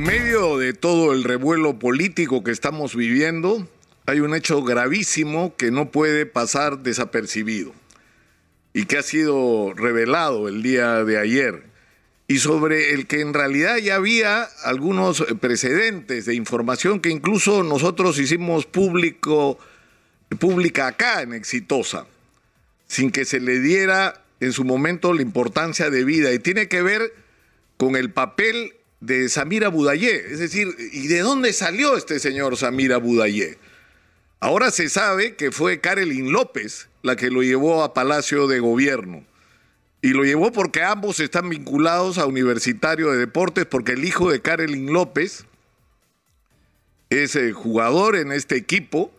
En medio de todo el revuelo político que estamos viviendo, hay un hecho gravísimo que no puede pasar desapercibido y que ha sido revelado el día de ayer y sobre el que en realidad ya había algunos precedentes de información que incluso nosotros hicimos público, pública acá en Exitosa, sin que se le diera en su momento la importancia de vida y tiene que ver con el papel de Samira Budayé. Es decir, ¿y de dónde salió este señor Samira Budayé? Ahora se sabe que fue Karelin López la que lo llevó a Palacio de Gobierno. Y lo llevó porque ambos están vinculados a Universitario de Deportes, porque el hijo de Karelin López es el jugador en este equipo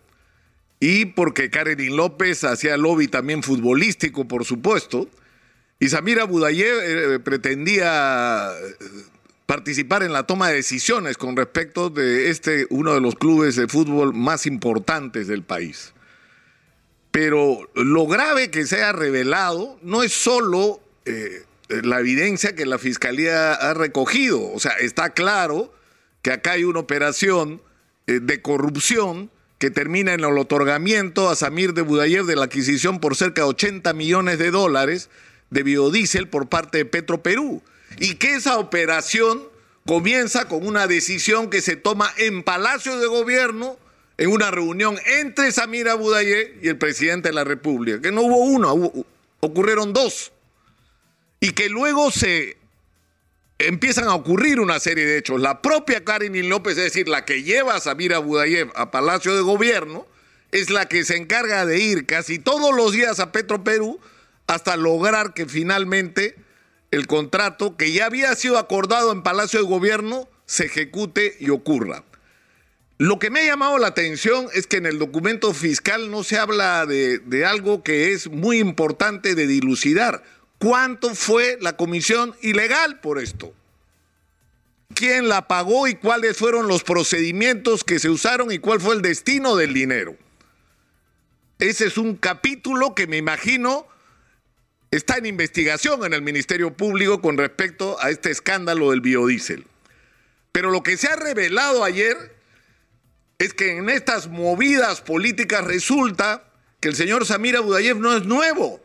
y porque Karelin López hacía lobby también futbolístico, por supuesto. Y Samira Budayé eh, pretendía participar en la toma de decisiones con respecto de este, uno de los clubes de fútbol más importantes del país. Pero lo grave que se ha revelado no es solo eh, la evidencia que la Fiscalía ha recogido. O sea, está claro que acá hay una operación eh, de corrupción que termina en el otorgamiento a Samir de Budayev de la adquisición por cerca de 80 millones de dólares de biodiesel por parte de Petro Perú y que esa operación comienza con una decisión que se toma en Palacio de Gobierno en una reunión entre Samira Budayé y el presidente de la República, que no hubo uno, ocurrieron dos, y que luego se empiezan a ocurrir una serie de hechos. La propia Karin López, es decir, la que lleva a Samira Budayev a Palacio de Gobierno, es la que se encarga de ir casi todos los días a Petro Perú hasta lograr que finalmente el contrato que ya había sido acordado en Palacio de Gobierno se ejecute y ocurra. Lo que me ha llamado la atención es que en el documento fiscal no se habla de, de, algo que es muy importante de dilucidar. ¿Cuánto fue la comisión ilegal por esto? ¿Quién la pagó y cuáles fueron los procedimientos que se usaron y cuál fue el destino del dinero? Ese es un capítulo que me imagino está en investigación en el Ministerio Público con respecto a este escándalo del biodiesel. Pero lo que se ha revelado ayer es que en estas movidas políticas resulta que el señor Samir Abudayev no es nuevo,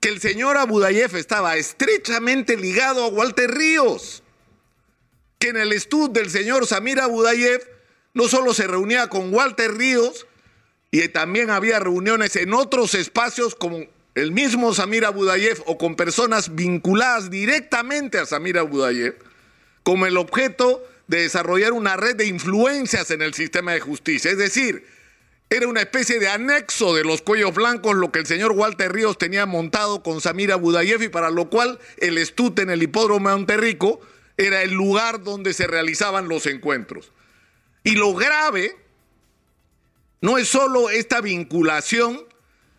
que el señor Abudayev estaba estrechamente ligado a Walter Ríos, que en el estudio del señor Samir Abudayev no solo se reunía con Walter Ríos, y también había reuniones en otros espacios como el mismo Samir Abudayev o con personas vinculadas directamente a Samir Abudayev como el objeto de desarrollar una red de influencias en el sistema de justicia. Es decir, era una especie de anexo de los cuellos blancos lo que el señor Walter Ríos tenía montado con Samir Abudayev y para lo cual el estute en el hipódromo de Monterrico era el lugar donde se realizaban los encuentros. Y lo grave no es solo esta vinculación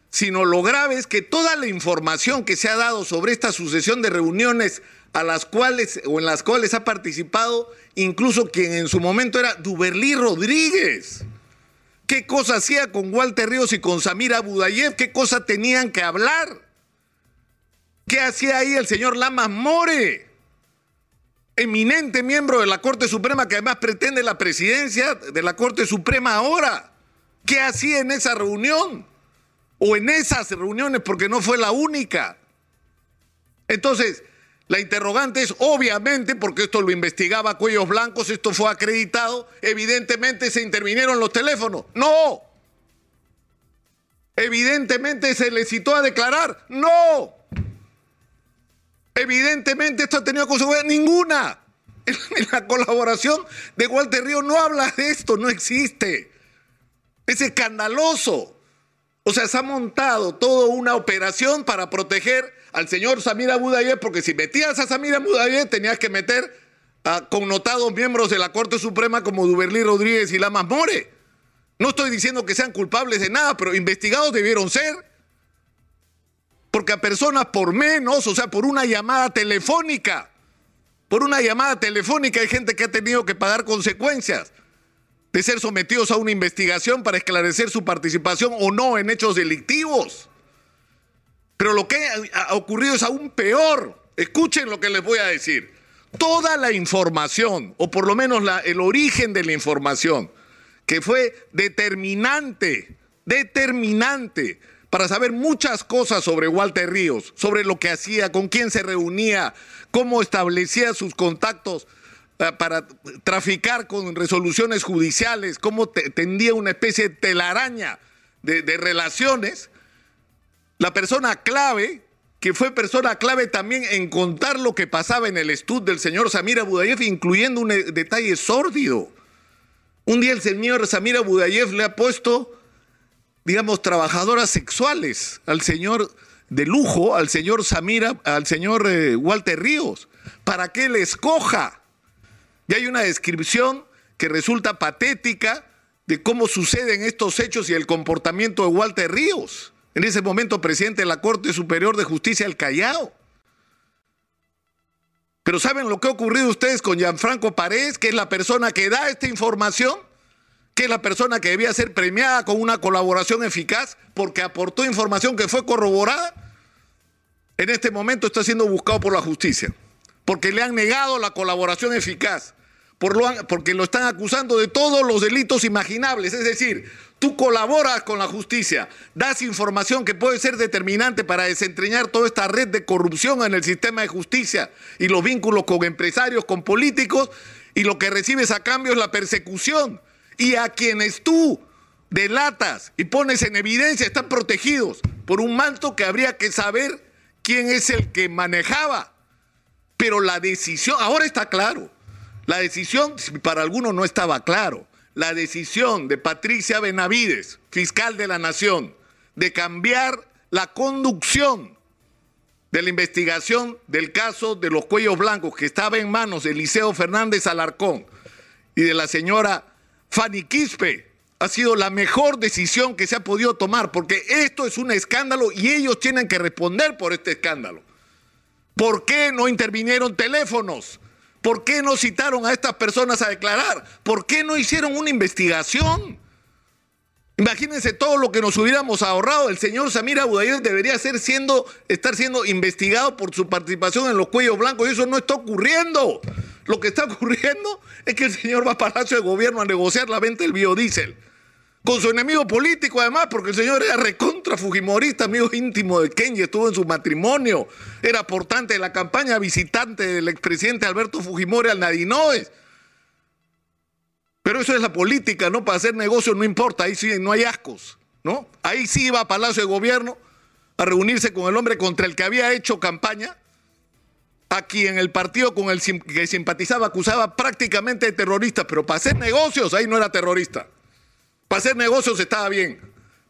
sino lo grave es que toda la información que se ha dado sobre esta sucesión de reuniones a las cuales o en las cuales ha participado incluso quien en su momento era Duberlí Rodríguez. ¿Qué cosa hacía con Walter Ríos y con Samira Budayev? ¿Qué cosa tenían que hablar? ¿Qué hacía ahí el señor Lamas More? Eminente miembro de la Corte Suprema que además pretende la presidencia de la Corte Suprema ahora. ¿Qué hacía en esa reunión? O en esas reuniones, porque no fue la única. Entonces, la interrogante es, obviamente, porque esto lo investigaba Cuellos Blancos, esto fue acreditado, evidentemente se intervinieron los teléfonos. No. Evidentemente se le citó a declarar. No. Evidentemente esto ha tenido consecuencias ninguna. En la colaboración de Walter Río no habla de esto, no existe. Es escandaloso. O sea, se ha montado toda una operación para proteger al señor Samir Abudayev, porque si metías a Samir Abudayev tenías que meter a connotados miembros de la Corte Suprema como Duberlí Rodríguez y Lamas More. No estoy diciendo que sean culpables de nada, pero investigados debieron ser. Porque a personas por menos, o sea, por una llamada telefónica, por una llamada telefónica hay gente que ha tenido que pagar consecuencias de ser sometidos a una investigación para esclarecer su participación o no en hechos delictivos. Pero lo que ha ocurrido es aún peor. Escuchen lo que les voy a decir. toda la información, o por lo menos el origen de la información, que fue determinante, determinante para saber muchas cosas sobre Walter Ríos, sobre lo que hacía, con quién se reunía, cómo establecía sus contactos para traficar con resoluciones judiciales, cómo tendía una especie de telaraña de, relaciones, la persona clave, que fue persona clave también en contar lo que pasaba en el estudio del señor Samir Abudayev, incluyendo un eh, detalle sórdido. Un día el señor Samir Abudayev le ha puesto digamos, trabajadoras sexuales al señor de lujo, al señor Samira, al señor eh, Walter Ríos, para que él escoja. Y hay una descripción que resulta patética de cómo suceden estos hechos y el comportamiento de Walter Ríos, en ese momento presidente de la Corte Superior de Justicia del Callao. Pero ¿saben lo que ha ocurrido ustedes con Gianfranco Paredes, que es la persona que da esta información? que es la persona que debía ser premiada con una colaboración eficaz porque aportó información que fue corroborada, en este momento está siendo buscado por la justicia, porque le han negado la colaboración eficaz, por lo, porque lo están acusando de todos los delitos imaginables, es decir, tú colaboras con la justicia, das información que puede ser determinante para desentrañar toda esta red de corrupción en el sistema de justicia y los vínculos con empresarios, con políticos, y lo que recibes a cambio es la persecución y a quienes tú delatas y pones en evidencia están protegidos por un manto que habría que saber quién es el que manejaba. Pero la decisión, ahora está claro, la decisión para algunos no estaba claro, la decisión de Patricia Benavides, fiscal de la Nación, de cambiar la conducción de la investigación del caso de los cuellos blancos que estaba en manos de Liceo Fernández Alarcón y de la señora Fanny Quispe ha sido la mejor decisión que se ha podido tomar, porque esto es un escándalo y ellos tienen que responder por este escándalo. ¿Por qué no intervinieron teléfonos? ¿Por qué no citaron a estas personas a declarar? ¿Por qué no hicieron una investigación? Imagínense todo lo que nos hubiéramos ahorrado. El señor Samir Abudayev debería ser siendo, estar siendo investigado por su participación en los cuellos blancos y eso no está ocurriendo. Lo que está ocurriendo es que el señor va a Palacio de Gobierno a negociar la venta del biodiesel. Con su enemigo político, además, porque el señor era recontra Fujimorista, amigo íntimo de Kenji, estuvo en su matrimonio, era portante de la campaña visitante del expresidente Alberto Fujimori al Nadinoes. Pero eso es la política, ¿no? Para hacer negocio no importa, ahí sí no hay ascos, ¿no? Ahí sí va a Palacio de Gobierno a reunirse con el hombre contra el que había hecho campaña a quien el partido con el que simpatizaba acusaba prácticamente de terrorista, pero para hacer negocios ahí no era terrorista. Para hacer negocios estaba bien.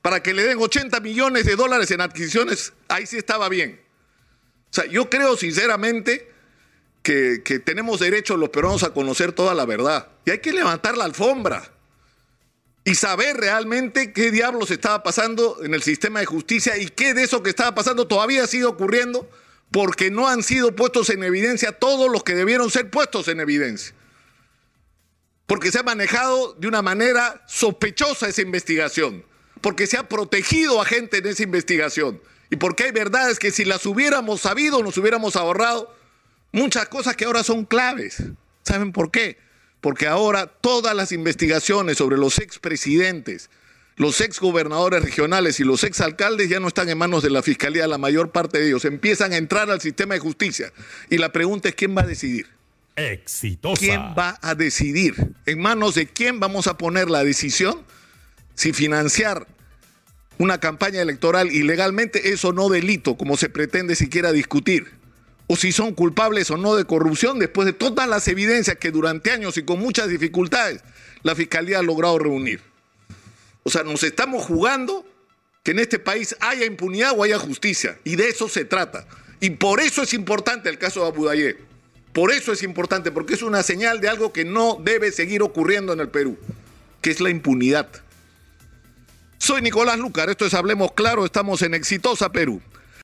Para que le den 80 millones de dólares en adquisiciones, ahí sí estaba bien. O sea, yo creo sinceramente que, que tenemos derecho los peruanos a conocer toda la verdad. Y hay que levantar la alfombra y saber realmente qué diablos estaba pasando en el sistema de justicia y qué de eso que estaba pasando todavía sigue ocurriendo porque no han sido puestos en evidencia todos los que debieron ser puestos en evidencia. Porque se ha manejado de una manera sospechosa esa investigación, porque se ha protegido a gente en esa investigación y porque hay verdades que si las hubiéramos sabido nos hubiéramos ahorrado muchas cosas que ahora son claves. ¿Saben por qué? Porque ahora todas las investigaciones sobre los expresidentes, los ex gobernadores regionales y los ex alcaldes ya no están en manos de la fiscalía, la mayor parte de ellos empiezan a entrar al sistema de justicia. Y la pregunta es: ¿quién va a decidir? Exitosa. ¿Quién va a decidir? ¿En manos de quién vamos a poner la decisión? Si financiar una campaña electoral ilegalmente es o no delito, como se pretende siquiera discutir. O si son culpables o no de corrupción, después de todas las evidencias que durante años y con muchas dificultades la Fiscalía ha logrado reunir. O sea, nos estamos jugando que en este país haya impunidad o haya justicia. Y de eso se trata. Y por eso es importante el caso de Abu. Por eso es importante, porque es una señal de algo que no debe seguir ocurriendo en el Perú, que es la impunidad. Soy Nicolás Lucar, esto es Hablemos Claro, estamos en Exitosa Perú.